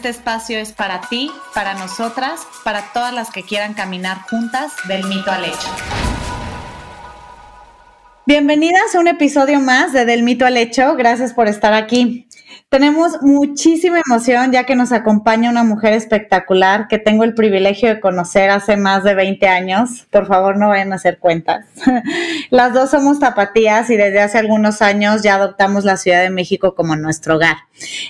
Este espacio es para ti, para nosotras, para todas las que quieran caminar juntas del mito al hecho. Bienvenidas a un episodio más de Del mito al hecho. Gracias por estar aquí. Tenemos muchísima emoción ya que nos acompaña una mujer espectacular que tengo el privilegio de conocer hace más de 20 años. Por favor, no vayan a hacer cuentas. Las dos somos tapatías y desde hace algunos años ya adoptamos la Ciudad de México como nuestro hogar.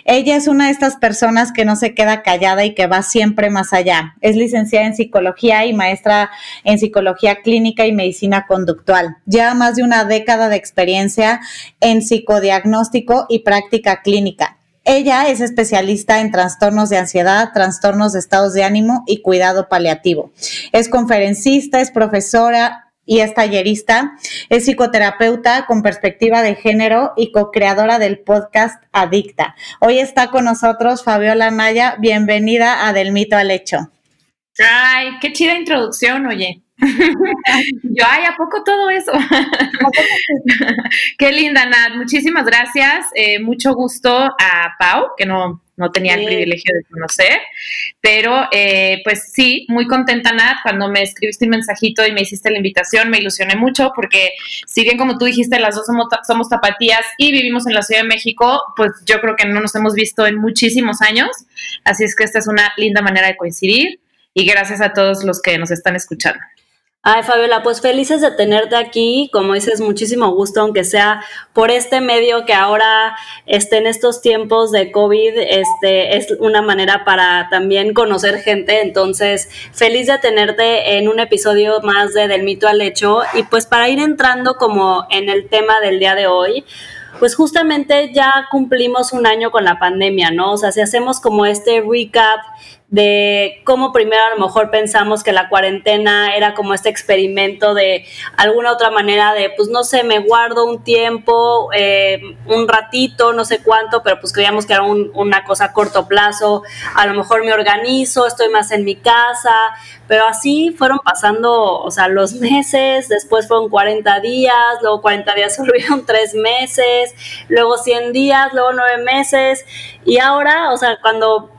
Ella es una de estas personas que no se queda callada y que va siempre más allá. Es licenciada en psicología y maestra en psicología clínica y medicina conductual. Lleva más de una década de experiencia en psicodiagnóstico y práctica clínica ella es especialista en trastornos de ansiedad, trastornos de estados de ánimo y cuidado paliativo. Es conferencista, es profesora y es tallerista. Es psicoterapeuta con perspectiva de género y co-creadora del podcast Adicta. Hoy está con nosotros Fabiola Naya. Bienvenida a Del Mito al Hecho. Ay, qué chida introducción, oye. Yo, ay, ¿a poco todo eso? Qué linda, Nat. Muchísimas gracias. Eh, mucho gusto a Pau, que no, no tenía el privilegio de conocer. Pero, eh, pues sí, muy contenta, Nat. Cuando me escribiste un mensajito y me hiciste la invitación, me ilusioné mucho porque, si bien como tú dijiste, las dos somos, somos tapatías y vivimos en la Ciudad de México, pues yo creo que no nos hemos visto en muchísimos años. Así es que esta es una linda manera de coincidir. Y gracias a todos los que nos están escuchando. Ay, Fabiola, pues felices de tenerte aquí, como dices, muchísimo gusto, aunque sea por este medio que ahora este, en estos tiempos de COVID este, es una manera para también conocer gente, entonces feliz de tenerte en un episodio más de Del mito al hecho y pues para ir entrando como en el tema del día de hoy, pues justamente ya cumplimos un año con la pandemia, ¿no? O sea, si hacemos como este recap de cómo primero a lo mejor pensamos que la cuarentena era como este experimento de alguna otra manera de, pues no sé, me guardo un tiempo, eh, un ratito, no sé cuánto, pero pues creíamos que era una cosa a corto plazo, a lo mejor me organizo, estoy más en mi casa, pero así fueron pasando, o sea, los meses, después fueron 40 días, luego 40 días volvieron 3 meses, luego 100 días, luego 9 meses, y ahora, o sea, cuando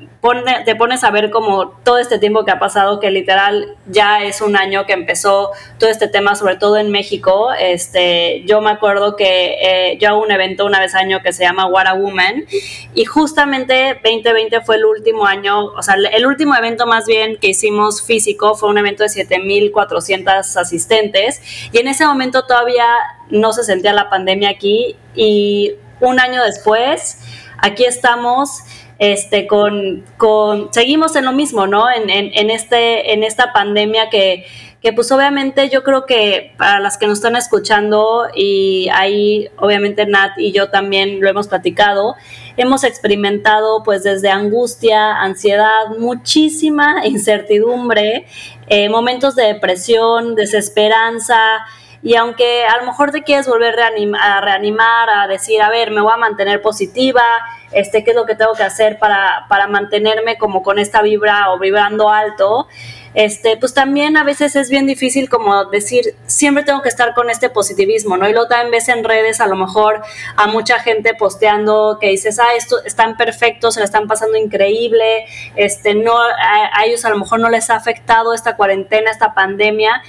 te pones a ver como todo este tiempo que ha pasado, que literal ya es un año que empezó todo este tema, sobre todo en México. Este, yo me acuerdo que eh, yo hago un evento una vez al año que se llama What a Woman y justamente 2020 fue el último año, o sea, el último evento más bien que hicimos físico fue un evento de 7.400 asistentes y en ese momento todavía no se sentía la pandemia aquí y un año después, aquí estamos este, con, con, seguimos en lo mismo, ¿no? En, en, este, en esta pandemia que, que pues obviamente yo creo que para las que nos están escuchando y ahí obviamente Nat y yo también lo hemos platicado, hemos experimentado pues desde angustia, ansiedad, muchísima incertidumbre, eh, momentos de depresión, desesperanza, y aunque a lo mejor te quieres volver a reanimar, a decir, a ver, me voy a mantener positiva, este, qué es lo que tengo que hacer para, para mantenerme como con esta vibra o vibrando alto, este, pues también a veces es bien difícil como decir, siempre tengo que estar con este positivismo, ¿no? Y luego también ves en redes a lo mejor a mucha gente posteando que dices, ah, esto están perfectos, se la están pasando increíble, este, no, a ellos a lo mejor no les ha afectado esta cuarentena, esta pandemia,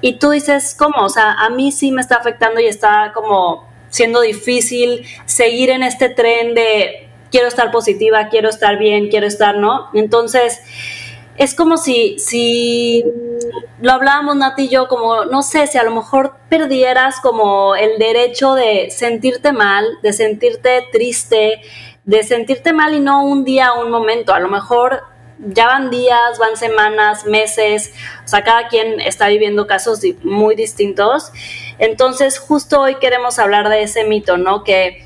y tú dices, ¿cómo? O sea, a mí sí me está afectando y está como siendo difícil seguir en este tren de quiero estar positiva, quiero estar bien, quiero estar, ¿no? Entonces, es como si, si lo hablábamos Nati y yo, como, no sé, si a lo mejor perdieras como el derecho de sentirte mal, de sentirte triste, de sentirte mal y no un día, un momento, a lo mejor ya van días, van semanas, meses, o sea, cada quien está viviendo casos muy distintos. Entonces, justo hoy queremos hablar de ese mito, ¿no? Que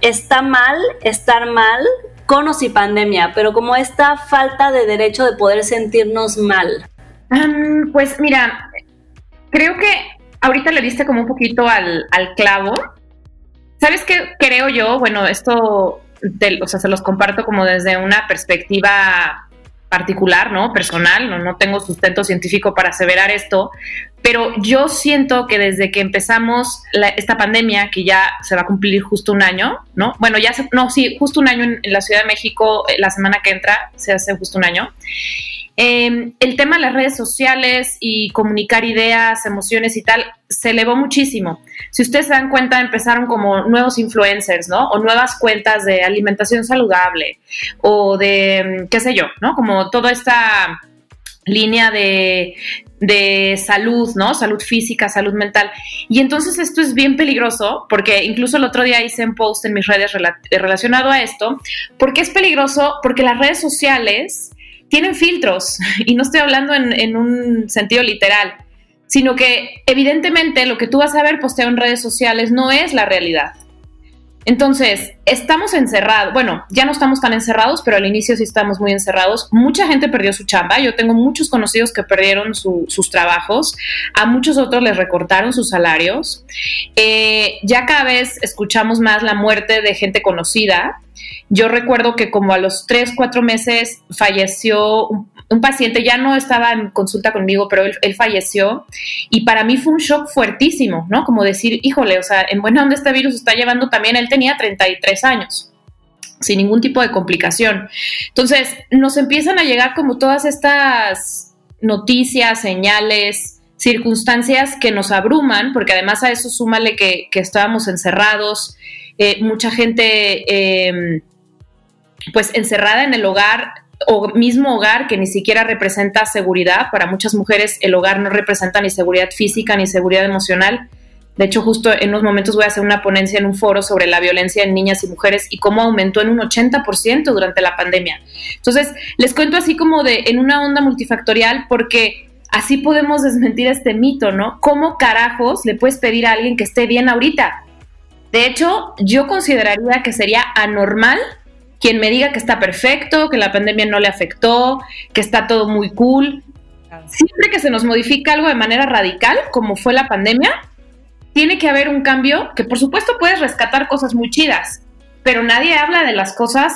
está mal estar mal con o sin pandemia, pero como esta falta de derecho de poder sentirnos mal. pues mira, creo que ahorita le diste como un poquito al, clavo. ¿Sabes qué creo yo? Bueno, esto, o sea, se los comparto como desde una perspectiva particular, ¿no? Personal, no, no tengo sustento científico para aseverar esto, pero yo siento que desde que empezamos esta pandemia, que ya se va a cumplir justo un año, ¿no? Bueno, ya se, no, sí, justo un año en, la Ciudad de México, eh, la semana que entra, se hace justo un año. Em, el tema de las redes sociales y comunicar ideas, emociones y tal, se elevó muchísimo. Si ustedes se dan cuenta, empezaron como nuevos influencers, ¿no? O nuevas cuentas de alimentación saludable o de, qué sé yo, ¿no? Como toda esta línea de, de salud, ¿no? Salud física, salud mental. Y entonces esto es bien peligroso, porque incluso el otro día hice un post en mis redes relacionado a esto, porque es peligroso, porque las redes sociales tienen filtros, y no estoy hablando en, en un sentido literal, sino que evidentemente lo que tú vas a ver posteado en redes sociales no es la realidad. Entonces, estamos encerrados, bueno, ya no estamos tan encerrados, pero al inicio sí estamos muy encerrados. Mucha gente perdió su chamba, yo tengo muchos conocidos que perdieron sus trabajos, a muchos otros les recortaron sus salarios. Eh, ya cada vez escuchamos más la muerte de gente conocida. Yo recuerdo que como a los tres, cuatro meses falleció un un paciente ya no estaba en consulta conmigo, pero él, falleció y para mí fue un shock fuertísimo, ¿no? Como decir, híjole, o sea, en buena onda este virus está llevando también, él tenía 33 años sin ningún tipo de complicación. Entonces, nos empiezan a llegar como todas estas noticias, señales, circunstancias que nos abruman, porque además a eso súmale que, estábamos encerrados, eh, mucha gente em, pues encerrada en el hogar o mismo hogar que ni siquiera representa seguridad. Para muchas mujeres el hogar no representa ni seguridad física ni seguridad emocional. De hecho, justo en unos momentos voy a hacer una ponencia en un foro sobre la violencia en niñas y mujeres y cómo aumentó en un 80% durante la pandemia. Entonces, les cuento así como de en una onda multifactorial porque así podemos desmentir este mito, ¿no? ¿Cómo carajos le puedes pedir a alguien que esté bien ahorita? De hecho, yo consideraría que sería anormal quien me diga que está perfecto, que la pandemia no le afectó, que está todo muy cool. Siempre que se nos modifica algo de manera radical, como fue la pandemia, tiene que haber un cambio que por supuesto puedes rescatar cosas muy chidas, pero nadie habla de las cosas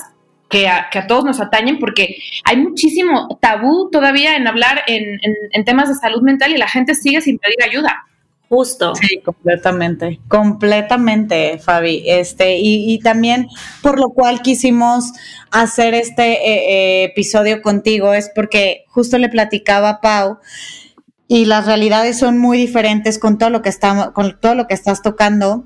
que a, todos nos atañen porque hay muchísimo tabú todavía en hablar en temas de salud mental y la gente sigue sin pedir ayuda. Justo. Sí, completamente, completamente, Fabi. Este, y, también por lo cual quisimos hacer este eh, eh, episodio contigo es porque justo le platicaba a Pau y las realidades son muy diferentes con todo lo que estamos, con todo lo que estás tocando.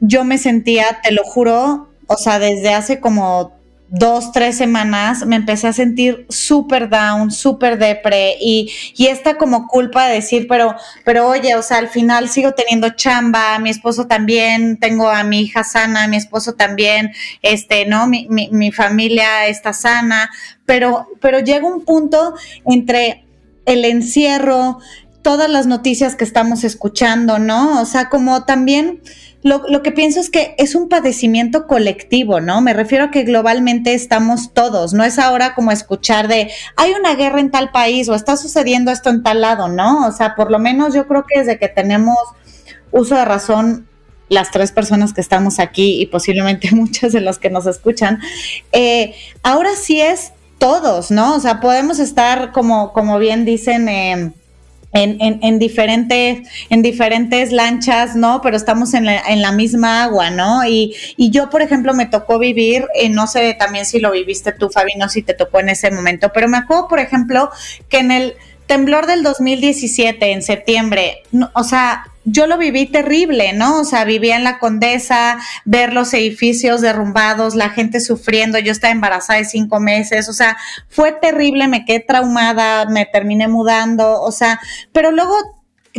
Yo me sentía, te lo juro, o sea, desde hace como dos, tres semanas me empecé a sentir súper down, súper depre y, y esta como culpa de decir, pero, pero oye, o sea, al final sigo teniendo chamba, mi esposo también, tengo a mi hija sana, mi esposo también, este, ¿no? Mi, mi, mi familia está sana, pero, pero llega un punto entre el encierro, todas las noticias que estamos escuchando, ¿no? O sea, como también lo, que pienso es que es un padecimiento colectivo, ¿no? Me refiero a que globalmente estamos todos, no es ahora como escuchar de, hay una guerra en tal país o está sucediendo esto en tal lado, ¿no? O sea, por lo menos yo creo que desde que tenemos uso de razón, las tres personas que estamos aquí y posiblemente muchas de las que nos escuchan, eh, ahora sí es todos, ¿no? O sea, podemos estar como, como bien dicen, eh, en, en, en, diferentes, en diferentes lanchas, ¿no? Pero estamos en la, en la misma agua, ¿no? Y, y, yo, por ejemplo, me tocó vivir, eh, no sé también si lo viviste tú, Fabi, no si te tocó en ese momento, pero me acuerdo, por ejemplo, que en el temblor del 2017, en septiembre, o sea, yo lo viví terrible, ¿no? O sea, vivía en la Condesa, ver los edificios derrumbados, la gente sufriendo, yo estaba embarazada de cinco meses, o sea, fue terrible, me quedé traumada, me terminé mudando, o sea, pero luego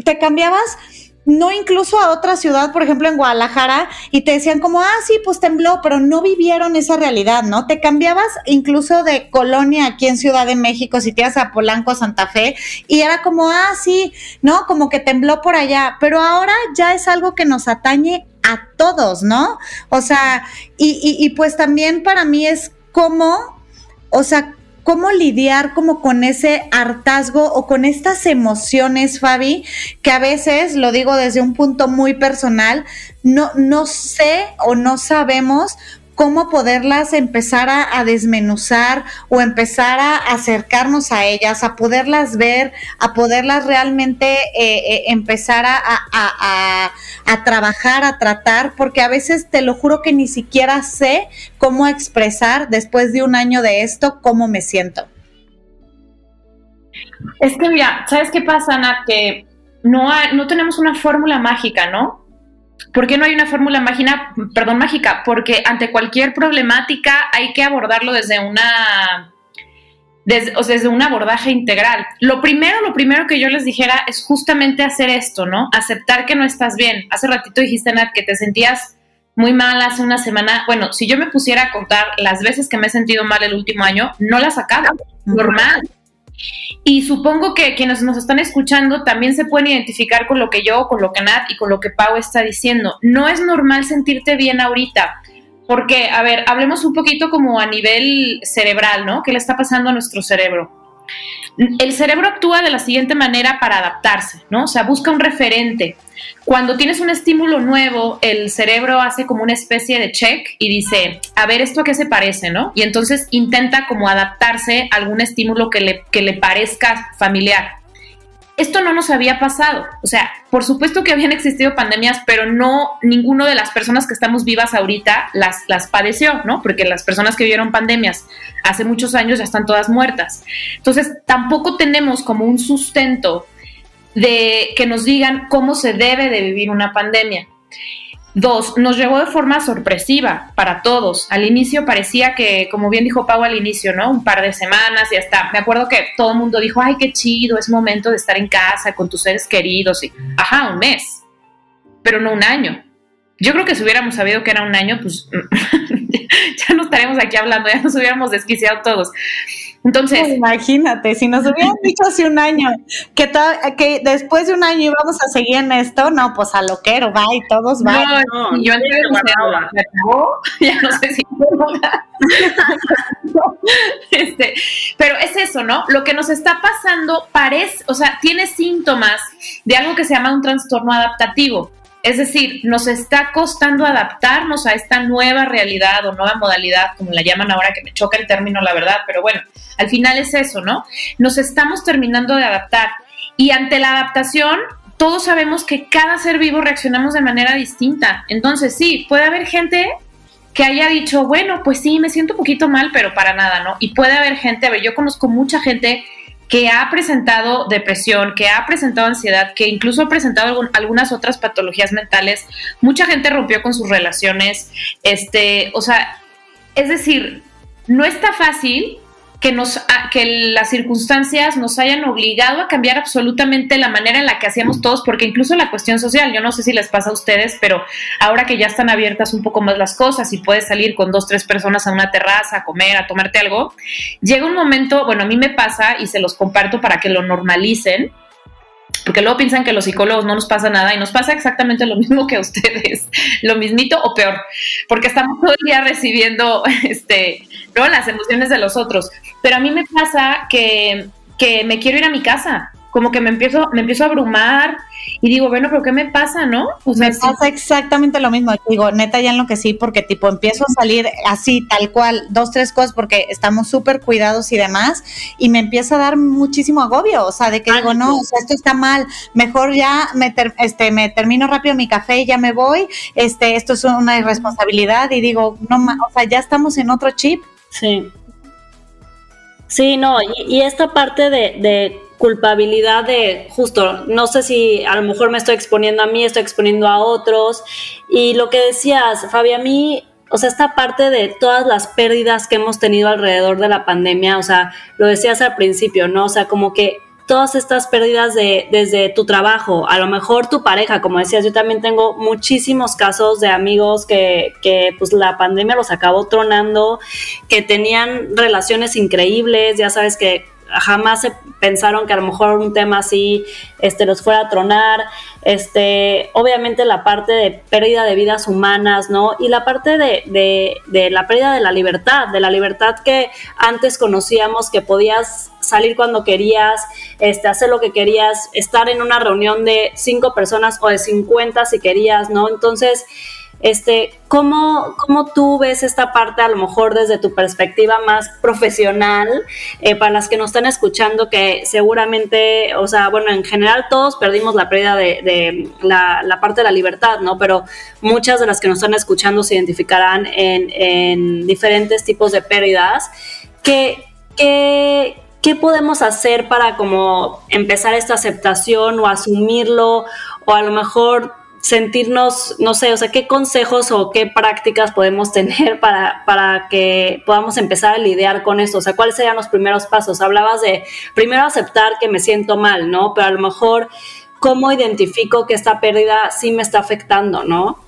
te cambiabas no incluso a otra ciudad, por ejemplo en Guadalajara, y te decían como, ah, sí, pues tembló, pero no vivieron esa realidad, ¿no? Te cambiabas incluso de colonia aquí en Ciudad de México, si te ibas a Polanco, Santa Fe, y era como, ah, sí, ¿no? Como que tembló por allá, pero ahora ya es algo que nos atañe a todos, ¿no? O sea, y, y, y pues también para mí es cómo, o sea, cómo lidiar como con ese hartazgo o con estas emociones, Fabi, que a veces, lo digo desde un punto muy personal, no, no sé o no sabemos cómo poderlas empezar a, desmenuzar o empezar a acercarnos a ellas, a poderlas ver, a poderlas realmente eh, eh, empezar a, trabajar, a tratar, porque a veces te lo juro que ni siquiera sé cómo expresar después de un año de esto cómo me siento. Es que mira, ¿sabes qué pasa, Nat? Que no, no tenemos una fórmula mágica, ¿no? ¿Por qué no hay una fórmula mágica, perdón, mágica? Porque ante cualquier problemática hay que abordarlo desde una desde, o sea, desde un abordaje integral. Lo primero, lo primero que yo les dijera es justamente hacer esto, ¿no? Aceptar que no estás bien. Hace ratito dijiste, Nat, que te sentías muy mal hace una semana. Bueno, si yo me pusiera a contar las veces que me he sentido mal el último año, no las acabo. Normal. Y supongo que quienes nos están escuchando también se pueden identificar con lo que yo, con lo que Nat y con lo que Pau está diciendo. No es normal sentirte bien ahorita. Porque, a ver, hablemos un poquito como a nivel cerebral, ¿no? ¿Qué le está pasando a nuestro cerebro? El cerebro actúa de la siguiente manera para adaptarse, ¿no? O sea, busca un referente. Cuando tienes un estímulo nuevo, el cerebro hace como una especie de check y dice, a ver, ¿esto a qué se parece, no? Y entonces intenta como adaptarse a algún estímulo que le, que le parezca familiar esto no nos había pasado. O sea, por supuesto que habían existido pandemias, pero no ninguno de las personas que estamos vivas ahorita las, las padeció, ¿no? Porque las personas que vivieron pandemias hace muchos años ya están todas muertas. Entonces, tampoco tenemos como un sustento de que nos digan cómo se debe de vivir una pandemia. Dos, nos llegó de forma sorpresiva para todos. Al inicio parecía que, como bien dijo Pau al inicio, ¿no? Un par de semanas y hasta, me acuerdo que todo el mundo dijo, ay, qué chido, es momento de estar en casa con tus seres queridos. Y, ajá, un mes, pero no un año. Yo creo que si hubiéramos sabido que era un año, pues ya no estaríamos aquí hablando, ya nos hubiéramos desquiciado todos. Entonces. imagínate, si nos hubieran dicho hace un año que, que después de un año íbamos a seguir en esto, no, pues a loquero, va y todos va. No, no, yo antes de ya no sé si. este, pero es eso, ¿no? Lo que nos está pasando parece, o sea, tiene síntomas de algo que se llama un trastorno adaptativo. Es decir, nos está costando adaptarnos a esta nueva realidad o nueva modalidad, como la llaman ahora, que me choca el término, la verdad, pero bueno, al final es eso, ¿no? Nos estamos terminando de adaptar. Y ante la adaptación, todos sabemos que cada ser vivo reaccionamos de manera distinta. Entonces, sí, puede haber gente que haya dicho, bueno, pues sí, me siento un poquito mal, pero para nada, ¿no? Y puede haber gente, a ver, yo conozco mucha gente que ha presentado depresión, que ha presentado ansiedad, que incluso ha presentado algunas otras patologías mentales. Mucha gente rompió con sus relaciones, este, o sea, es decir, no está fácil que, nos, que las circunstancias nos hayan obligado a cambiar absolutamente la manera en la que hacíamos todos, porque incluso la cuestión social, yo no sé si les pasa a ustedes, pero ahora que ya están abiertas un poco más las cosas y puedes salir con dos, tres personas a una terraza a comer, a tomarte algo, llega un momento, bueno, a mí me pasa y se los comparto para que lo normalicen, porque luego piensan que los psicólogos no nos pasa nada y nos pasa exactamente lo mismo que a ustedes, lo mismito o peor, porque estamos todo el día recibiendo este, ¿no? las emociones de los otros. Pero a mí me pasa que, que me quiero ir a mi casa, como que me empiezo, me empiezo a abrumar y digo, bueno, pero ¿qué me pasa, no? me pasa exactamente lo mismo. Digo, neta, ya en lo que sí, porque tipo empiezo a salir así, tal cual, dos, tres cosas, porque estamos súper cuidados y demás, y me empieza a dar muchísimo agobio, o sea, de que digo, no, o sea, esto está mal, mejor ya me, este, me termino rápido mi café y ya me voy, este, esto es una irresponsabilidad, y digo, no, o sea, ya estamos en otro chip. Sí. Sí, no, y, esta parte de, culpabilidad de justo, no sé si a lo mejor me estoy exponiendo a mí, estoy exponiendo a otros. Y lo que decías, Fabi, a mí, o sea, esta parte de todas las pérdidas que hemos tenido alrededor de la pandemia, o sea, lo decías al principio, ¿no? O sea, como que todas estas pérdidas de, desde tu trabajo, a lo mejor tu pareja, como decías, yo también tengo muchísimos casos de amigos que, que pues la pandemia los acabó tronando, que tenían relaciones increíbles, ya sabes que jamás se pensaron que a lo mejor un tema así este, los fuera a tronar, este, obviamente la parte de pérdida de vidas humanas, ¿no? Y la parte de, de, de la pérdida de la libertad, de la libertad que antes conocíamos que podías salir cuando querías, este, hacer lo que querías, estar en una reunión de cinco personas o de 50 si querías, ¿no? Entonces, este, ¿cómo, ¿cómo, tú ves esta parte a lo mejor desde tu perspectiva más profesional eh, para las que nos están escuchando que seguramente, o sea, bueno, en general todos perdimos la pérdida de, la, parte de la libertad, ¿no? Pero muchas de las que nos están escuchando se identificarán en, en diferentes tipos de pérdidas. ¿Qué, qué, ¿qué podemos hacer para como empezar esta aceptación o asumirlo o a lo mejor sentirnos, no sé, o sea, qué consejos o qué prácticas podemos tener para, para que podamos empezar a lidiar con esto? O sea, ¿cuáles serían los primeros pasos? Hablabas de primero aceptar que me siento mal, ¿no? Pero a lo mejor, ¿cómo identifico que esta pérdida sí me está afectando, ¿no?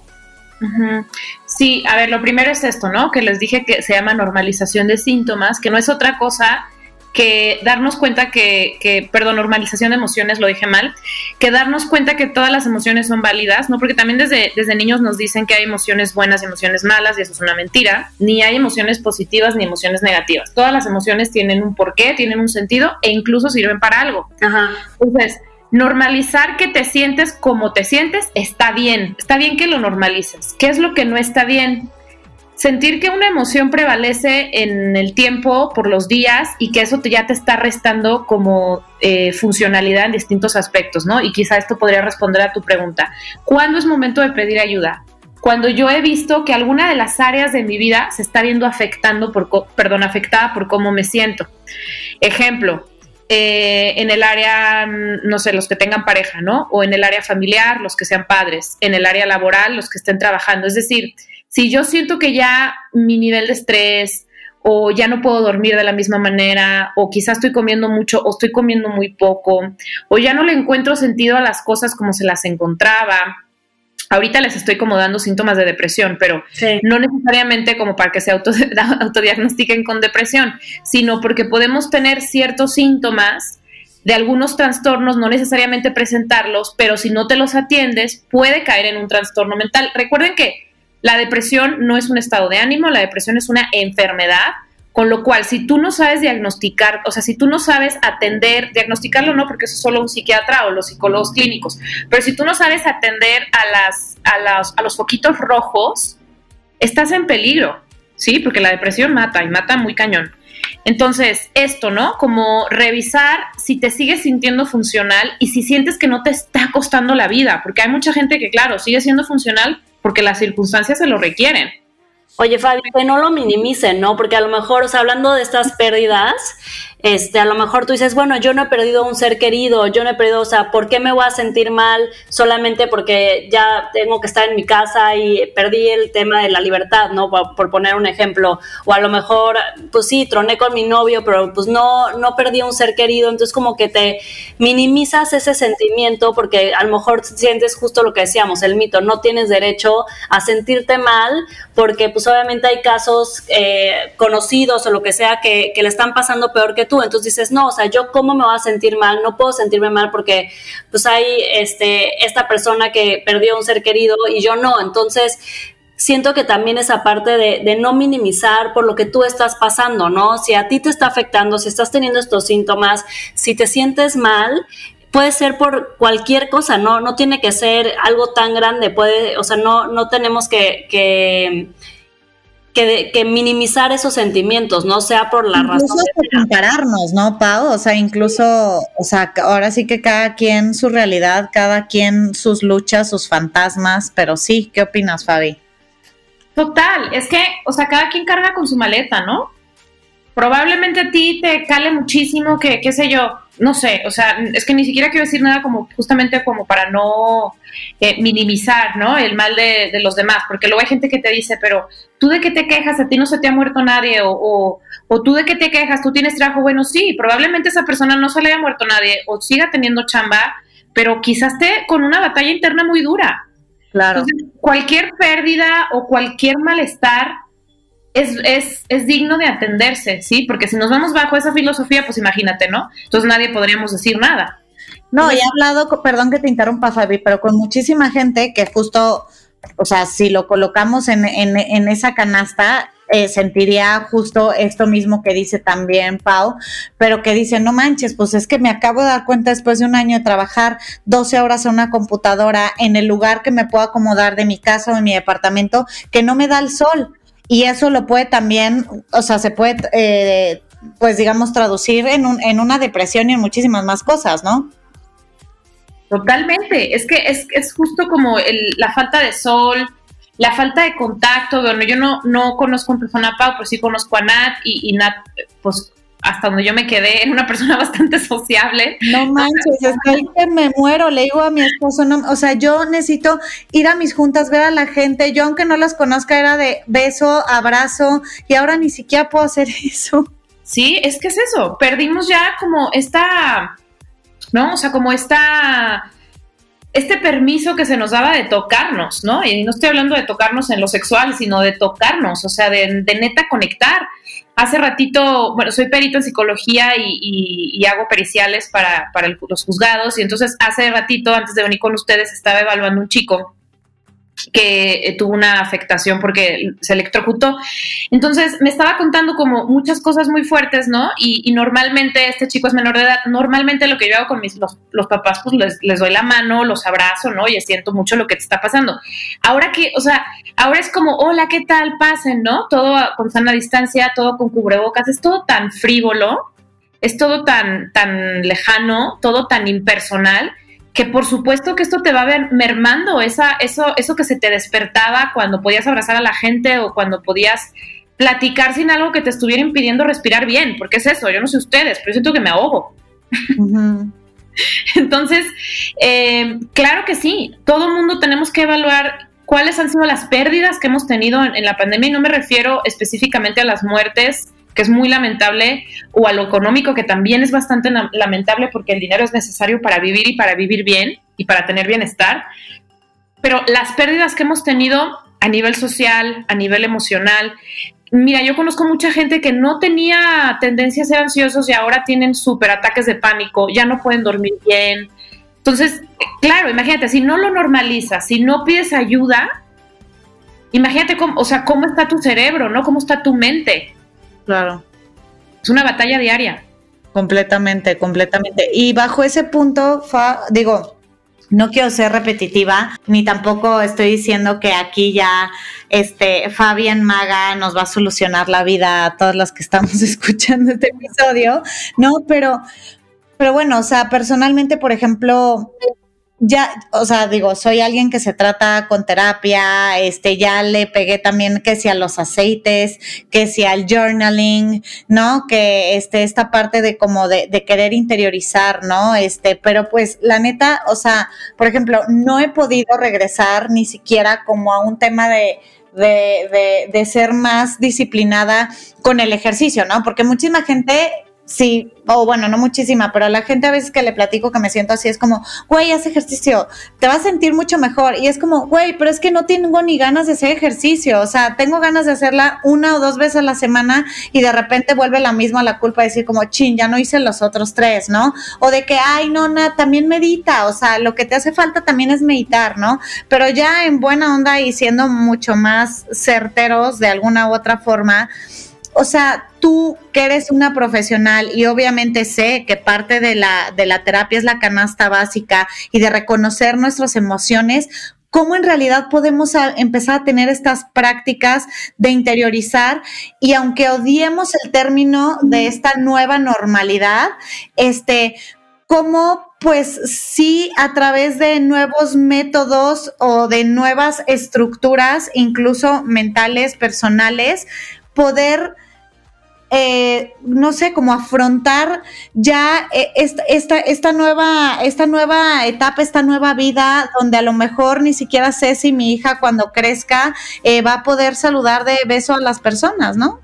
Sí, a ver, lo primero es esto, ¿no? Que les dije que se llama normalización de síntomas, que no es otra cosa que darnos cuenta que, que, perdón, normalización de emociones, lo dije mal, que darnos cuenta que todas las emociones son válidas, ¿no? Porque también desde, desde niños nos dicen que hay emociones buenas y emociones malas, y eso es una mentira, ni hay emociones positivas ni emociones negativas. Todas las emociones tienen un porqué, tienen un sentido e incluso sirven para algo. Ajá. Entonces, normalizar que te sientes como te sientes está bien, está bien que lo normalices. ¿Qué es lo que no está bien? Sentir que una emoción prevalece en el tiempo, por los días, y que eso ya te está restando como eh, funcionalidad en distintos aspectos, ¿no? Y quizá esto podría responder a tu pregunta. ¿Cuándo es momento de pedir ayuda? Cuando yo he visto que alguna de las áreas de mi vida se está viendo afectando por, perdón, afectada por cómo me siento. Ejemplo, eh, en el área, mm, no sé, los que tengan pareja, ¿no? O en el área familiar, los que sean padres, en el área laboral, los que estén trabajando. Es decir, si yo siento que ya mi nivel de estrés o ya no puedo dormir de la misma manera, o quizás estoy comiendo mucho o estoy comiendo muy poco, o ya no le encuentro sentido a las cosas como se las encontraba. Ahorita les estoy como dando síntomas de depresión, pero no necesariamente como para que se autodiagnostiquen con depresión, sino porque podemos tener ciertos síntomas de algunos trastornos, no necesariamente presentarlos, pero si no te los atiendes, puede caer en un trastorno mental. Recuerden que la depresión no es un estado de ánimo, la depresión es una enfermedad, con lo cual si tú no sabes diagnosticar, o sea, si tú no sabes atender, diagnosticarlo no, porque eso es solo un psiquiatra o los psicólogos clínicos, pero si tú no sabes atender a, las, a, a los foquitos rojos, estás en peligro, ¿sí? Porque la depresión mata y mata muy cañón. Entonces, esto, ¿no? Como revisar si te sigues sintiendo funcional y si sientes que no te está costando la vida, porque hay mucha gente que, claro, sigue siendo funcional, porque las circunstancias se lo requieren. Oye, Fabi, que no lo minimicen, ¿no? Porque a lo mejor, hablando de estas pérdidas, este, a lo mejor tú dices, bueno, yo no he perdido un ser querido, yo no he perdido, o sea, ¿por qué me voy a sentir mal solamente porque ya tengo que estar en mi casa y perdí el tema de la libertad, ¿no? Por, poner un ejemplo. O a lo mejor, pues sí, troné con mi novio, pero pues no, no perdí un ser querido, entonces como que te minimizas ese sentimiento porque a lo mejor sientes justo lo que decíamos, el mito, no tienes derecho a sentirte mal porque pues obviamente hay casos eh, conocidos o lo que sea que, que le están pasando peor que tú entonces dices, no, o sea, yo cómo me voy a sentir mal, no puedo sentirme mal porque pues hay este, esta persona que perdió un ser querido y yo no. Entonces, siento que también esa parte de, no minimizar por lo que tú estás pasando, ¿no? Si a ti te está afectando, si estás teniendo estos síntomas, si te sientes mal, puede ser por cualquier cosa, ¿no? No tiene que ser algo tan grande, puede, o sea, no, no tenemos que que, minimizar esos sentimientos, no sea por la razón. Incluso compararnos, ¿no, Pau? O sea, incluso, o sea, ahora sí que cada quien su realidad, cada quien sus luchas, sus fantasmas, pero sí, ¿qué opinas, Fabi? Total, es que, o sea, cada quien carga con su maleta, ¿no? Probablemente a ti te cale muchísimo que, qué sé yo, no sé, o sea, es que ni siquiera quiero decir nada como justamente como para no eh, minimizar, ¿no? El mal de, los demás, porque luego hay gente que te dice, pero tú de qué te quejas, a ti no se te ha muerto nadie, o, o, tú de qué te quejas, tú tienes trabajo, bueno, sí, probablemente esa persona no se le haya muerto nadie, o siga teniendo chamba, pero quizás esté con una batalla interna muy dura. Claro. Entonces, cualquier pérdida o cualquier malestar es, es, es, digno de atenderse, ¿sí? Porque si nos vamos bajo esa filosofía, pues imagínate, ¿no? Entonces nadie podríamos decir nada. No, y he hablado, perdón que te interrumpa, Fabi, pero con muchísima gente que justo, o sea, si lo colocamos en, en, en esa canasta, eh, sentiría justo esto mismo que dice también Pau, pero que dice, no manches, pues es que me acabo de dar cuenta después de un año de trabajar 12 horas en una computadora en el lugar que me puedo acomodar de mi casa o de mi departamento, que no me da el sol. Y eso lo puede también, o sea, se puede, eh, pues digamos, traducir en, un, en una depresión y en muchísimas más cosas, ¿no? Totalmente, es que es, es justo como el, la falta de sol, la falta de contacto, bueno, yo no, no conozco en persona a Pau, pero sí conozco a Nat y, Nat, pues hasta donde yo me quedé, era una persona bastante sociable. No manches, es que me muero, le digo a mi esposo, no, o sea, yo necesito ir a mis juntas, ver a la gente, yo aunque no las conozca era de beso, abrazo, y ahora ni siquiera puedo hacer eso. Sí, es que es eso, perdimos ya como esta, ¿no? O sea, como esta este permiso que se nos daba de tocarnos, ¿no? Y no estoy hablando de tocarnos en lo sexual, sino de tocarnos, o sea, de, neta conectar. Hace ratito, bueno, soy perito en psicología y, hago periciales para, para los juzgados, y entonces hace ratito, antes de venir con ustedes, estaba evaluando un chico que eh, tuvo una afectación porque se electrocutó. Entonces me estaba contando como muchas cosas muy fuertes, ¿no? Y, normalmente este chico es menor de edad. Normalmente lo que yo hago con mis, los, papás, pues les, doy la mano, los abrazo, ¿no? Y siento mucho lo que te está pasando. Ahora que, o sea, ahora es como, hola, ¿qué tal? Pasen, ¿no? Todo con sana distancia, todo con cubrebocas, es todo tan frívolo, es todo tan, tan lejano, todo tan impersonal que por supuesto que esto te va a ver mermando esa, eso, eso que se te despertaba cuando podías abrazar a la gente o cuando podías platicar sin algo que te estuviera impidiendo respirar bien, porque es eso, yo no sé ustedes, pero siento que me ahogo. Entonces, eh, claro que sí, todo mundo tenemos que evaluar cuáles han sido las pérdidas que hemos tenido en, en la pandemia y no me refiero específicamente a las muertes que es muy lamentable, o a lo económico, que también es bastante lamentable porque el dinero es necesario para vivir y para vivir bien y para tener bienestar. Pero las pérdidas que hemos tenido a nivel social, a nivel emocional, mira, yo conozco mucha gente que no tenía tendencia a ser ansiosos y ahora tienen súper ataques de pánico, ya no pueden dormir bien. Entonces, claro, imagínate, si no lo normalizas, si no pides ayuda, imagínate cómo, o sea, cómo está tu cerebro, ¿no? Cómo está tu mente. Claro. Es una batalla diaria. Completamente, completamente. Y bajo ese punto, fa, digo, no quiero ser repetitiva, ni tampoco estoy diciendo que aquí ya este Fabián Maga nos va a solucionar la vida a todas las que estamos escuchando este episodio, ¿no? Pero, pero bueno, o sea, personalmente, por ejemplo, ya, o sea, digo, soy alguien que se trata con terapia, este, ya le pegué también que si a los aceites, que si al journaling, ¿no? Que este, esta parte de como de, querer interiorizar, ¿no? Este, pero pues la neta, o sea, por ejemplo, no he podido regresar ni siquiera como a un tema de, de, de, ser más disciplinada con el ejercicio, ¿no? Porque muchísima gente sí, o bueno, no muchísima, pero a la gente a veces que le platico que me siento así es como, güey, haz ejercicio, te vas a sentir mucho mejor. Y es como, güey, pero es que no tengo ni ganas de hacer ejercicio, o sea, tengo ganas de hacerla una o dos veces a la semana y de repente vuelve la misma la culpa de decir como, chin, ya no hice los otros tres, ¿no? O de que, ay, no, nada, también medita, o sea, lo que te hace falta también es meditar, ¿no? Pero ya en buena onda y siendo mucho más certeros de alguna u otra forma, o sea, tú que eres una profesional y obviamente sé que parte de la, de la terapia es la canasta básica y de reconocer nuestras emociones, cómo en realidad podemos empezar a tener estas prácticas de interiorizar y aunque odiemos el término de esta nueva normalidad, este, cómo pues sí a través de nuevos métodos o de nuevas estructuras, incluso mentales, personales, poder eh, no sé, como afrontar ya eh, esta, esta, nueva, esta nueva etapa, esta nueva vida, donde a lo mejor ni siquiera sé si mi hija cuando crezca eh, va a poder saludar de beso a las personas, ¿no?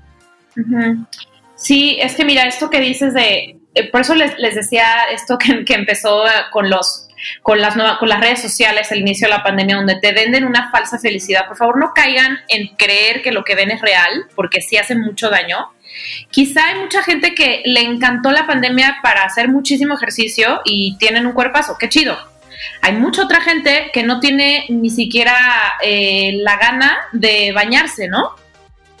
Sí, es que mira, esto que dices de, por eso les, decía esto que, empezó con los con las, con las redes sociales al inicio de la pandemia, donde te venden una falsa felicidad. Por favor, no caigan en creer que lo que ven es real, porque sí hacen mucho daño. Quizá hay mucha gente que le encantó la pandemia para hacer muchísimo ejercicio y tienen un cuerpazo, qué chido. Hay mucha otra gente que no tiene ni siquiera eh, la gana de bañarse, ¿no?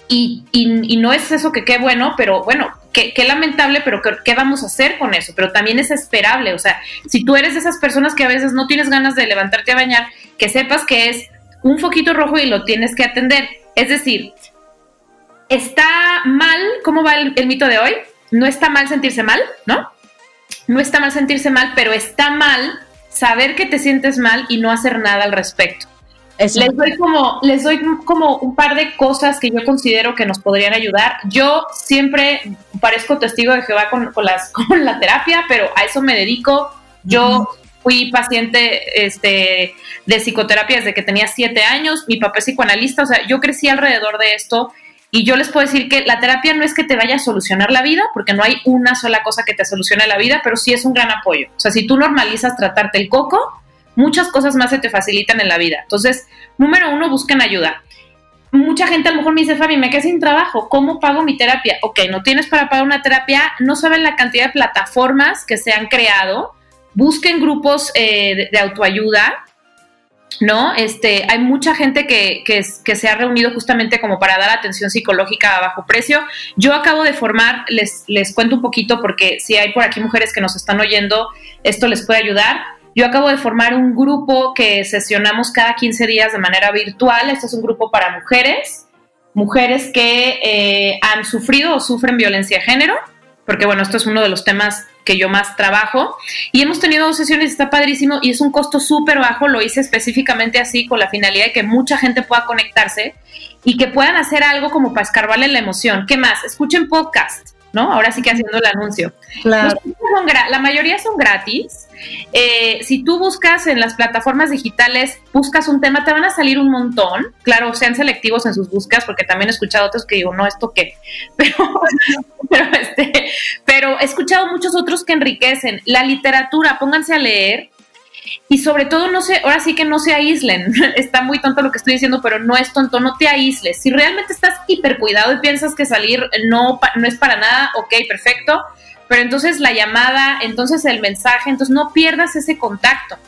Y, y, no es eso que qué bueno, pero bueno, qué, lamentable, pero qué, vamos a hacer con eso. Pero también es esperable. O sea, si tú eres de esas personas que a veces no tienes ganas de levantarte a bañar, que sepas que es un foquito rojo y lo tienes que atender. Es decir, está mal, ¿cómo va el, mito de hoy? No está mal sentirse mal, ¿no? No está mal sentirse mal, pero está mal saber que te sientes mal y no hacer nada al respecto. Les doy como, les doy como un par de cosas que yo considero que nos podrían ayudar. Yo siempre parezco testigo de Jehová con, las, con la terapia, pero a eso me dedico. Yo fui paciente este, de psicoterapia desde que tenía siete años. Mi papá es psicoanalista, o sea, yo crecí alrededor de esto. Y yo les puedo decir que la terapia no es que te vaya a solucionar la vida, porque no hay una sola cosa que te solucione la vida, pero sí es un gran apoyo. O sea, si tú normalizas tratarte el coco, muchas cosas más se te facilitan en la vida. Entonces, número uno, busquen ayuda. Mucha gente a lo mejor me dice, Fabi, me quedé sin trabajo, ¿cómo pago mi terapia? Ok, no tienes para pagar una terapia, no saben la cantidad de plataformas que se han creado. Busquen grupos eh, de, autoayuda, ¿no? Este, hay mucha gente que, que, se ha reunido justamente como para dar atención psicológica a bajo precio. Yo acabo de formar, les, les cuento un poquito porque si hay por aquí mujeres que nos están oyendo, esto les puede ayudar. Yo acabo de formar un grupo que sesionamos cada 15 días de manera virtual. Este es un grupo para mujeres, mujeres que eh, han sufrido o sufren violencia de género, porque bueno, esto es uno de los temas que yo más trabajo. Y hemos tenido dos sesiones, está padrísimo y es un costo súper bajo. Lo hice específicamente así con la finalidad de que mucha gente pueda conectarse y que puedan hacer algo como para escarbarle la emoción. ¿Qué más? Escuchen podcast, ¿no? Ahora sí que haciendo el anuncio. Claro. la mayoría son gratis. Eh, si tú buscas en las plataformas digitales, buscas un tema, te van a salir un montón. Claro, sean selectivos en sus búsquedas, porque también he escuchado otros que digo, no, ¿esto qué? Pero, pero, este, pero he escuchado muchos otros que enriquecen. La literatura, pónganse a leer. Y sobre todo, no sé, ahora sí que no se aíslen. Está muy tonto lo que estoy diciendo, pero no es tonto, no te aísles. Si realmente estás hiper cuidado y piensas que salir no, no es para nada, ok, perfecto pero entonces la llamada, entonces el mensaje, entonces no pierdas ese contacto.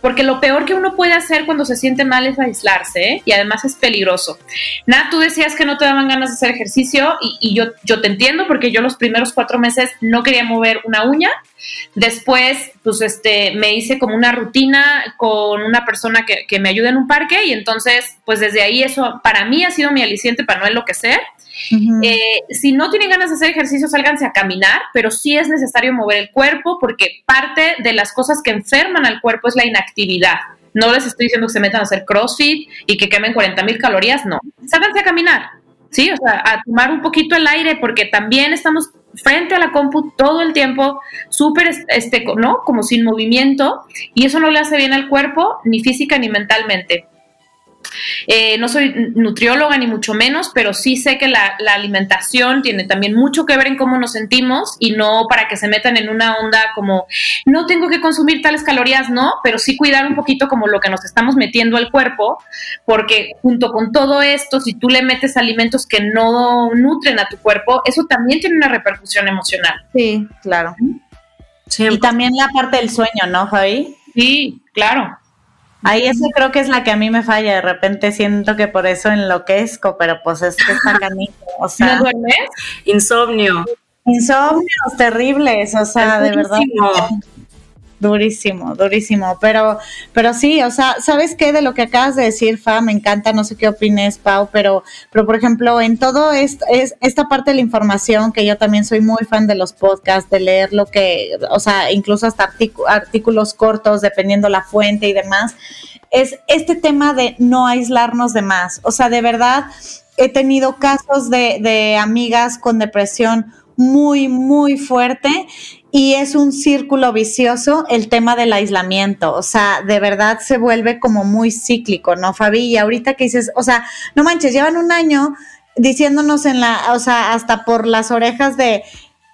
Porque lo peor que uno puede hacer cuando se siente mal es aislarse ¿eh? y además es peligroso. Nada, tú decías que no te daban ganas de hacer ejercicio y, yo, yo te entiendo porque yo los primeros cuatro meses no quería mover una uña. Después, pues este, me hice como una rutina con una persona que, que me ayuda en un parque y entonces, pues desde ahí eso para mí ha sido mi aliciente para no enloquecer. Eh, si no tienen ganas de hacer ejercicio, sálganse a caminar, pero sí es necesario mover el cuerpo porque parte de las cosas que enferman al cuerpo es la inactividad. No les estoy diciendo que se metan a hacer CrossFit y que quemen 40 mil calorías, no. Sálganse a caminar, ¿sí? O sea, a tomar un poquito el aire porque también estamos frente a la compu todo el tiempo, súper, este, ¿no? Como sin movimiento y eso no le hace bien al cuerpo, ni física ni mentalmente. Eh, no soy nutrióloga ni mucho menos, pero sí sé que la, alimentación tiene también mucho que ver en cómo nos sentimos y no para que se metan en una onda como no tengo que consumir tales calorías, no, pero sí cuidar un poquito como lo que nos estamos metiendo al cuerpo, porque junto con todo esto, si tú le metes alimentos que no nutren a tu cuerpo, eso también tiene una repercusión emocional. Sí, claro. Y también la parte del sueño, ¿no, Javi? Sí, claro. Ahí eso creo que es la que a mí me falla. De repente siento que por eso enloquezco, pero pues es que está canito. O sea, ¿No duermes? Insomnio. Insomnios terribles, o sea, de verdad. Durísimo, durísimo. Pero, pero sí, o sea, ¿sabes qué? De lo que acabas de decir, Fa, me encanta, no sé qué opines, Pau, pero, pero por ejemplo, en todo esto, es, esta parte de la información, que yo también soy muy fan de los podcasts, de leer lo que, o sea, incluso hasta artículos cortos, dependiendo la fuente y demás, es este tema de no aislarnos de más. O sea, de verdad, he tenido casos de, de amigas con depresión muy, muy fuerte y es un círculo vicioso el tema del aislamiento, o sea, de verdad se vuelve como muy cíclico, ¿no, Fabi? Y ahorita que dices, o sea, no manches, llevan un año diciéndonos en la, o sea, hasta por las orejas de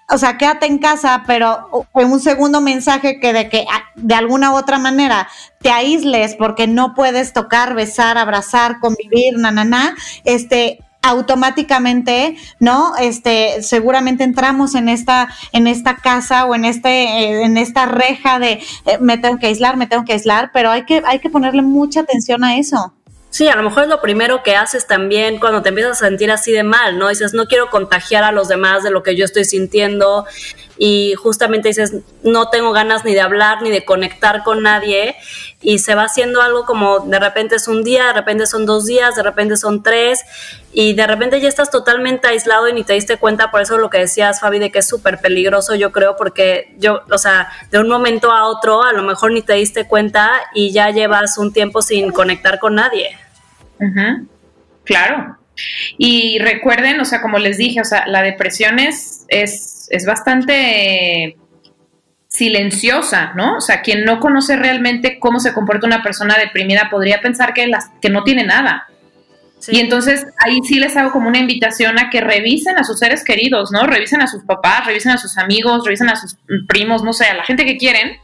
o sea, quédate en casa, pero en un segundo mensaje que de que ah, de alguna u otra manera te aísles porque no puedes tocar, besar, abrazar, convivir, na, na, na, este, automáticamente, ¿no? Este, seguramente entramos en esta, en esta casa o en este, eh, en esta reja de eh, me tengo que aislar, me tengo que aislar, pero hay que, hay que ponerle mucha atención a eso. Sí, a lo mejor es lo primero que haces también cuando te empiezas a sentir así de mal, ¿no? Dices, no quiero contagiar a los demás de lo que yo estoy sintiendo y justamente dices, no tengo ganas ni de hablar ni de conectar con nadie y se va haciendo algo como de repente es un día, de repente son dos días, de repente son tres y de repente ya estás totalmente aislado y ni te diste cuenta, por eso lo que decías Fabi de que es súper peligroso yo creo porque yo, o sea, de un momento a otro a lo mejor ni te diste cuenta y ya llevas un tiempo sin conectar con nadie. Claro. Y recuerden, o sea, como les dije, o sea, la depresión es, es, es bastante silenciosa, ¿no? O sea, quien no conoce realmente cómo se comporta una persona deprimida podría pensar que, las, que no tiene nada. Y entonces ahí sí les hago como una invitación a que revisen a sus seres queridos, ¿no? Revisen a sus papás, revisen a sus amigos, revisen a sus primos, no sé, a la gente que quieren.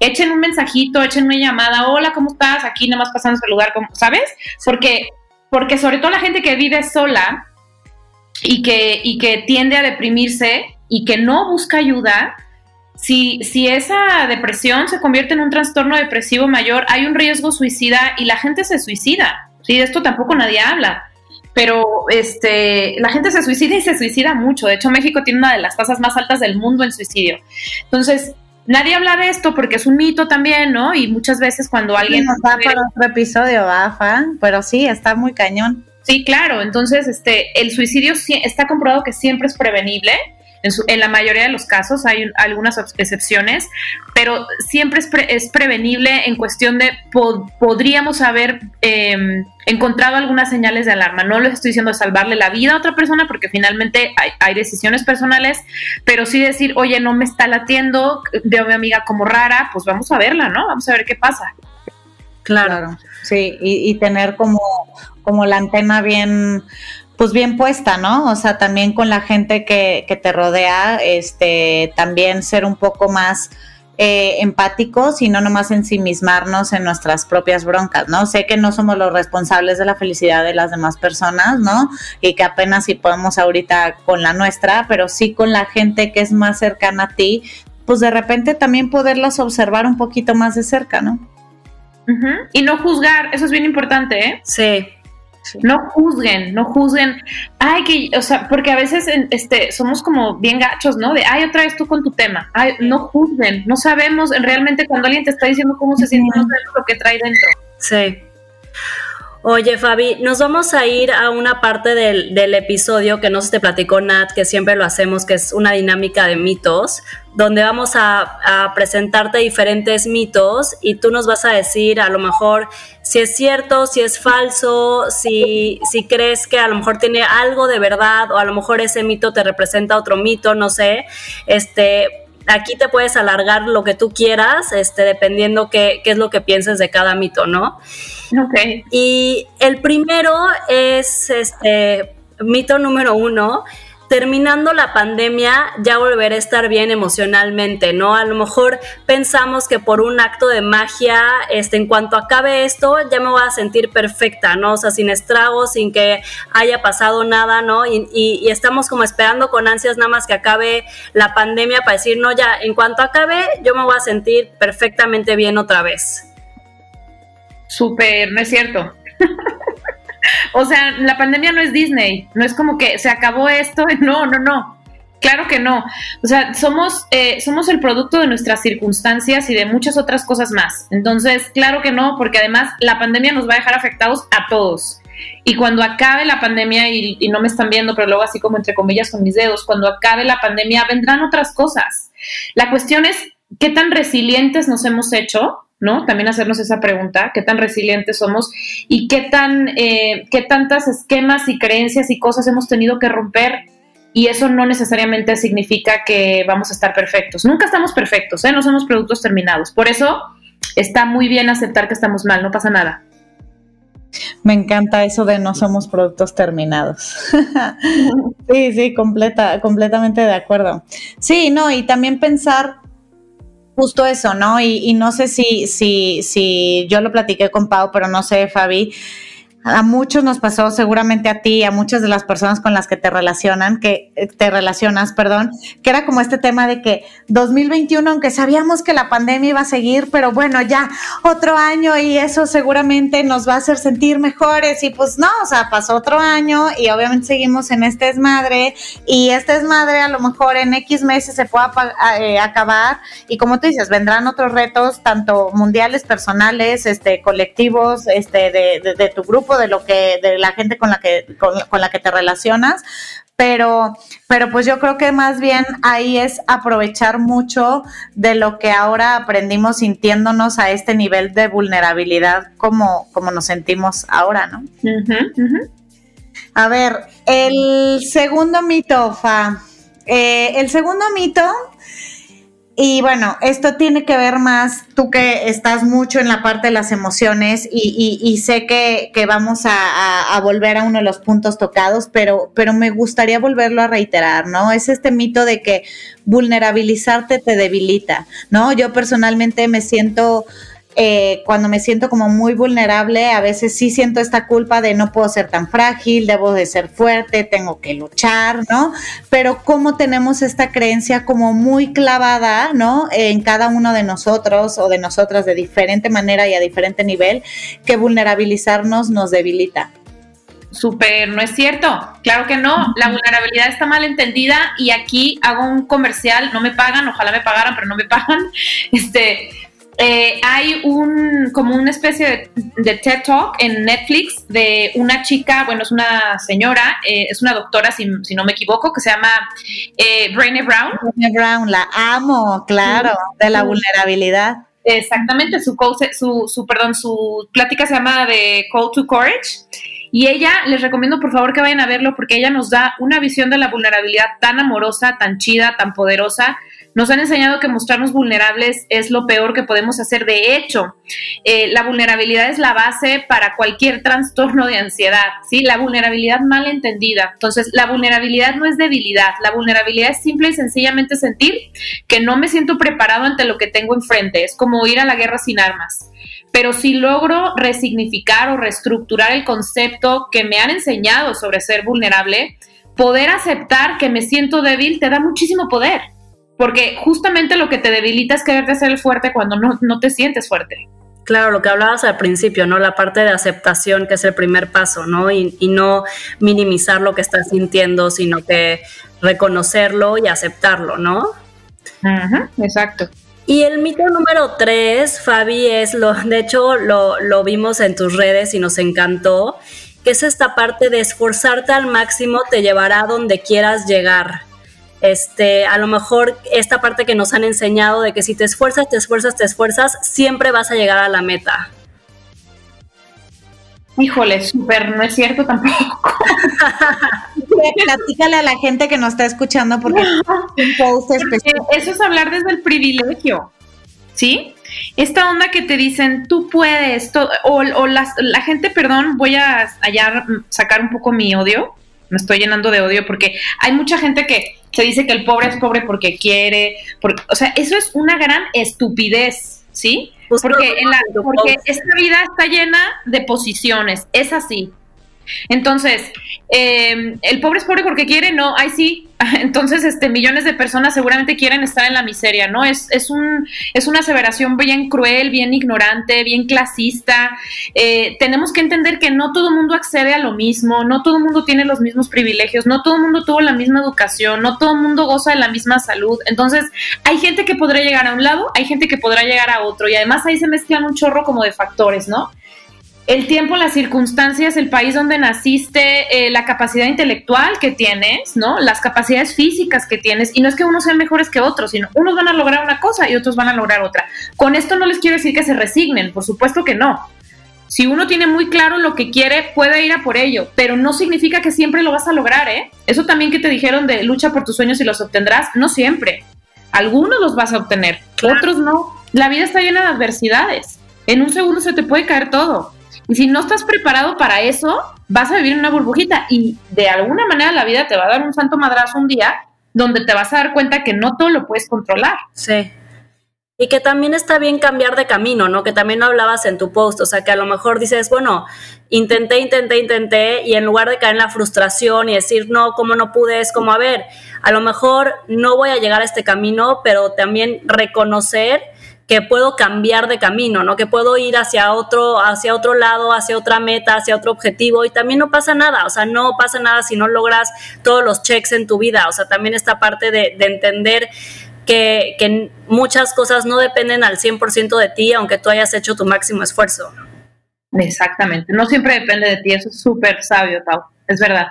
Echen un mensajito, echen una llamada, hola, ¿cómo estás? Aquí nada más pasando el lugar, ¿sabes? Porque, porque sobre todo la gente que vive sola y que, y que tiende a deprimirse y que no busca ayuda, si, si, esa depresión se convierte en un trastorno depresivo mayor, hay un riesgo suicida y la gente se suicida. Sí, de esto tampoco nadie habla. Pero este, la gente se suicida y se suicida mucho. De hecho, México tiene una de las tasas más altas del mundo en suicidio. Entonces, nadie habla de esto porque es un mito también, ¿no? Y muchas veces cuando alguien... Nos da para otro episodio, Bafa, pero sí, está muy cañón. Sí, claro. Entonces, este, el suicidio está comprobado que siempre es prevenible en, la mayoría de los casos hay algunas excepciones, pero siempre es, prevenible en cuestión de podríamos haber em, encontrado algunas señales de alarma. No les estoy diciendo salvarle la vida a otra persona porque finalmente hay, decisiones personales, pero sí decir, oye, no me está latiendo, veo a mi amiga como rara, pues vamos a verla, ¿no? Vamos a ver qué pasa. Claro, sí, y, y tener como, como la antena bien pues bien puesta, ¿no? O sea, también con la gente que, que te rodea, este, también ser un poco más eh, empáticos y no nomás ensimismarnos en nuestras propias broncas, ¿no? Sé que no somos los responsables de la felicidad de las demás personas, ¿no? Y que apenas si podemos ahorita con la nuestra, pero sí con la gente que es más cercana a ti, pues de repente también poderlas observar un poquito más de cerca, ¿no? Y no juzgar, eso es bien importante, ¿eh? Sí. No juzguen, no juzguen. Ay, que, o sea, porque a veces este, somos como bien gachos, ¿no? De, ay, otra vez tú con tu tema. Ay, no juzguen. No sabemos realmente cuando alguien te está diciendo cómo se siente, no sabemos lo que trae dentro. Sí. Oye, Fabi, nos vamos a ir a una parte del, del, episodio que no se te platicó Nat, que siempre lo hacemos, que es una dinámica de mitos, donde vamos a, a, presentarte diferentes mitos y tú nos vas a decir a lo mejor si es cierto, si es falso, si, si crees que a lo mejor tiene algo de verdad o a lo mejor ese mito te representa otro mito, no sé. Este, aquí te puedes alargar lo que tú quieras, este, dependiendo qué, qué es lo que pienses de cada mito, ¿no? Ok. Y el primero es este mito número uno. Terminando la pandemia, ya volveré a estar bien emocionalmente, ¿no? A lo mejor pensamos que por un acto de magia, este, en cuanto acabe esto, ya me voy a sentir perfecta, ¿no? O sea, sin estragos, sin que haya pasado nada, ¿no? Y, estamos como esperando con ansias nada más que acabe la pandemia para decir, no, ya, en cuanto acabe, yo me voy a sentir perfectamente bien otra vez súper, no es cierto. o sea, la pandemia no es Disney, no es como que se acabó esto, no, no, no. Claro que no. O sea, somos, eh, somos el producto de nuestras circunstancias y de muchas otras cosas más. Entonces, claro que no, porque además la pandemia nos va a dejar afectados a todos. Y cuando acabe la pandemia, y, y, no me están viendo, pero luego así como entre comillas con mis dedos, cuando acabe la pandemia vendrán otras cosas. La cuestión es qué tan resilientes nos hemos hecho ¿no? También hacernos esa pregunta, qué tan resilientes somos y qué tan, eh, qué tantas esquemas y creencias y cosas hemos tenido que romper. Y eso no necesariamente significa que vamos a estar perfectos. Nunca estamos perfectos, ¿eh? No somos productos terminados. Por eso está muy bien aceptar que estamos mal, no pasa nada. Me encanta eso de no somos productos terminados. sí, sí, completa, completamente de acuerdo. Sí, no, y también pensar justo eso, ¿no? Y, y no sé si, si, si yo lo platiqué con Pau, pero no sé, Fabi, a muchos nos pasó, seguramente a ti, a muchas de las personas con las que te relacionan, que eh, te relacionas, perdón, que era como este tema de que 2021, aunque sabíamos que la pandemia iba a seguir, pero bueno, ya otro año y eso seguramente nos va a hacer sentir mejores. Y pues no, o sea, pasó otro año y obviamente seguimos en este desmadre y este desmadre a lo mejor en X meses se puede eh, acabar. Y como tú dices, vendrán otros retos, tanto mundiales, personales, este, colectivos, este, de, de tu grupo de lo que, de la gente con la que, con, la que te relacionas, pero, pero pues yo creo que más bien ahí es aprovechar mucho de lo que ahora aprendimos sintiéndonos a este nivel de vulnerabilidad como, como nos sentimos ahora, ¿no? A ver, el segundo mito, Fa. Eh, el segundo mito y bueno, esto tiene que ver más, tú que estás mucho en la parte de las emociones y, sé que, vamos a, volver a uno de los puntos tocados, pero, pero me gustaría volverlo a reiterar, ¿no? Es este mito de que vulnerabilizarte te debilita, ¿no? Yo personalmente me siento eh, cuando me siento como muy vulnerable, a veces sí siento esta culpa de no puedo ser tan frágil, debo de ser fuerte, tengo que luchar, ¿no? Pero cómo tenemos esta creencia como muy clavada, ¿no? En cada uno de nosotros o de nosotras de diferente manera y a diferente nivel, que vulnerabilizarnos nos debilita. Súper, no es cierto. Claro que no. La vulnerabilidad está mal entendida y aquí hago un comercial. No me pagan, ojalá me pagaran, pero no me pagan. Este, eh, hay un como una especie de, TED Talk en Netflix de una chica, bueno, es una señora, eh, es una doctora, si, no me equivoco, que se llama eh, Brené Brown. Brené Brown, la amo, claro, de la vulnerabilidad. Exactamente, su, su, su, perdón, su plática se llama de Call to Courage. Y ella, les recomiendo por favor que vayan a verlo porque ella nos da una visión de la vulnerabilidad tan amorosa, tan chida, tan poderosa, nos han enseñado que mostrarnos vulnerables es lo peor que podemos hacer. De hecho, eh, la vulnerabilidad es la base para cualquier trastorno de ansiedad, ¿sí? La vulnerabilidad mal entendida. Entonces, la vulnerabilidad no es debilidad, la vulnerabilidad es simple y sencillamente sentir que no me siento preparado ante lo que tengo enfrente. Es como ir a la guerra sin armas. Pero si logro resignificar o reestructurar el concepto que me han enseñado sobre ser vulnerable, poder aceptar que me siento débil te da muchísimo poder. Porque justamente lo que te debilita es quererte ser el fuerte cuando no, te sientes fuerte. Claro, lo que hablabas al principio, ¿no? La parte de aceptación, que es el primer paso, ¿no? Y, no minimizar lo que estás sintiendo, sino que reconocerlo y aceptarlo, ¿no? exacto. Y el mito número tres, Fabi, es lo, de hecho, lo, lo vimos en tus redes y nos encantó, que es esta parte de esforzarte al máximo te llevará a donde quieras llegar. Este, a lo mejor esta parte que nos han enseñado de que si te esfuerzas, te esfuerzas, te esfuerzas, siempre vas a llegar a la meta. Híjole, súper, no es cierto tampoco. Platícale a la gente que nos está escuchando porque Eso es hablar desde el privilegio, ¿sí? Esta onda que te dicen, tú puedes, o, la, gente, perdón, voy a hallar, sacar un poco mi odio, me estoy llenando de odio porque hay mucha gente que se dice que el pobre es pobre porque quiere, o sea, eso es una gran estupidez, ¿sí? Porque, en la, porque esta vida está llena de posiciones, es así. Entonces, eh, el pobre es pobre porque quiere, no, ay sí, entonces este, millones de personas seguramente quieren estar en la miseria, ¿no? Es, es, un, es una aseveración bien cruel, bien ignorante, bien clasista. Eh, tenemos que entender que no todo el mundo accede a lo mismo, no todo el mundo tiene los mismos privilegios, no todo el mundo tuvo la misma educación, no todo el mundo goza de la misma salud. Entonces, hay gente que podrá llegar a un lado, hay gente que podrá llegar a otro, y además ahí se mezclan un chorro como de factores, ¿no? El tiempo, las circunstancias, el país donde naciste, eh, la capacidad intelectual que tienes, ¿no? Las capacidades físicas que tienes. Y no es que unos sean mejores que otros, sino unos van a lograr una cosa y otros van a lograr otra. Con esto no les quiero decir que se resignen, por supuesto que no. Si uno tiene muy claro lo que quiere, puede ir a por ello, pero no significa que siempre lo vas a lograr, ¿eh? Eso también que te dijeron de lucha por tus sueños y los obtendrás, no siempre. Algunos los vas a obtener, otros no. La vida está llena de adversidades. En un segundo se te puede caer todo. Y si no estás preparado para eso, vas a vivir una burbujita y de alguna manera la vida te va a dar un santo madrazo un día donde te vas a dar cuenta que no todo lo puedes controlar. Sí. Y que también está bien cambiar de camino, ¿no? Que también lo hablabas en tu post, o sea, que a lo mejor dices, bueno, intenté, intenté, intenté, y en lugar de caer en la frustración y decir, no, ¿cómo no pude? Es como, a ver, a lo mejor no voy a llegar a este camino, pero también reconocer que puedo cambiar de camino, ¿no? Que puedo ir hacia otro, hacia otro lado, hacia otra meta, hacia otro objetivo y también no pasa nada, o sea, no pasa nada si no logras todos los checks en tu vida, o sea, también esta parte de, de entender que, muchas cosas no dependen al 100% de ti, aunque tú hayas hecho tu máximo esfuerzo. Exactamente, no siempre depende de ti, eso es súper sabio, Tau, es verdad.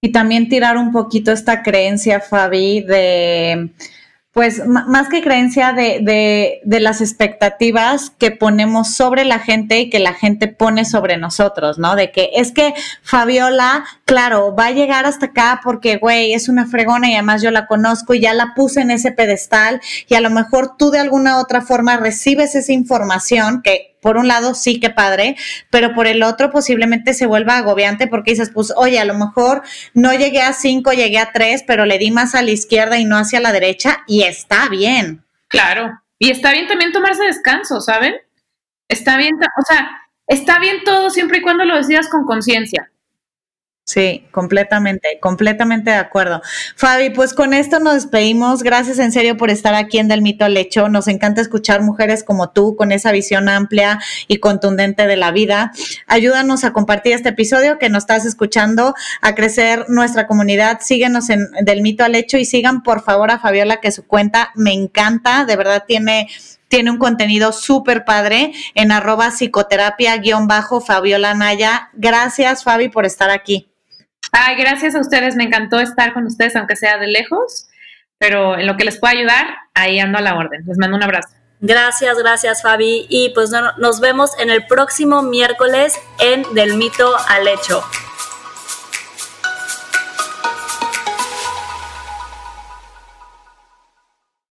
Y también tirar un poquito esta creencia, Fabi, de pues más que creencia de, de, de, las expectativas que ponemos sobre la gente y que la gente pone sobre nosotros, ¿no? De que es que Fabiola, claro, va a llegar hasta acá porque, güey, es una fregona y además yo la conozco y ya la puse en ese pedestal y a lo mejor tú de alguna otra forma recibes esa información que por un lado sí que padre, pero por el otro posiblemente se vuelva agobiante porque dices, pues, oye, a lo mejor no llegué a cinco, llegué a tres, pero le di más a la izquierda y no hacia la derecha y está bien. Claro, y está bien también tomarse descanso, ¿saben? Está bien, o sea, está bien todo siempre y cuando lo decidas con conciencia. Sí, completamente, completamente de acuerdo. Fabi, pues con esto nos despedimos. Gracias en serio por estar aquí en Del Mito al Hecho. Nos encanta escuchar mujeres como tú con esa visión amplia y contundente de la vida. Ayúdanos a compartir este episodio que nos estás escuchando, a crecer nuestra comunidad. Síguenos en Del Mito al Hecho y sigan por favor a Fabiola que su cuenta me encanta. De verdad tiene tiene un contenido súper padre en arroba psicoterapia guion bajo Fabiola Naya. Gracias Fabi por estar aquí. Ay, gracias a ustedes, me encantó estar con ustedes, aunque sea de lejos, pero en lo que les pueda ayudar, ahí ando a la orden. Les mando un abrazo. Gracias, gracias Fabi. Y pues nos vemos en el próximo miércoles en Del Mito al Hecho.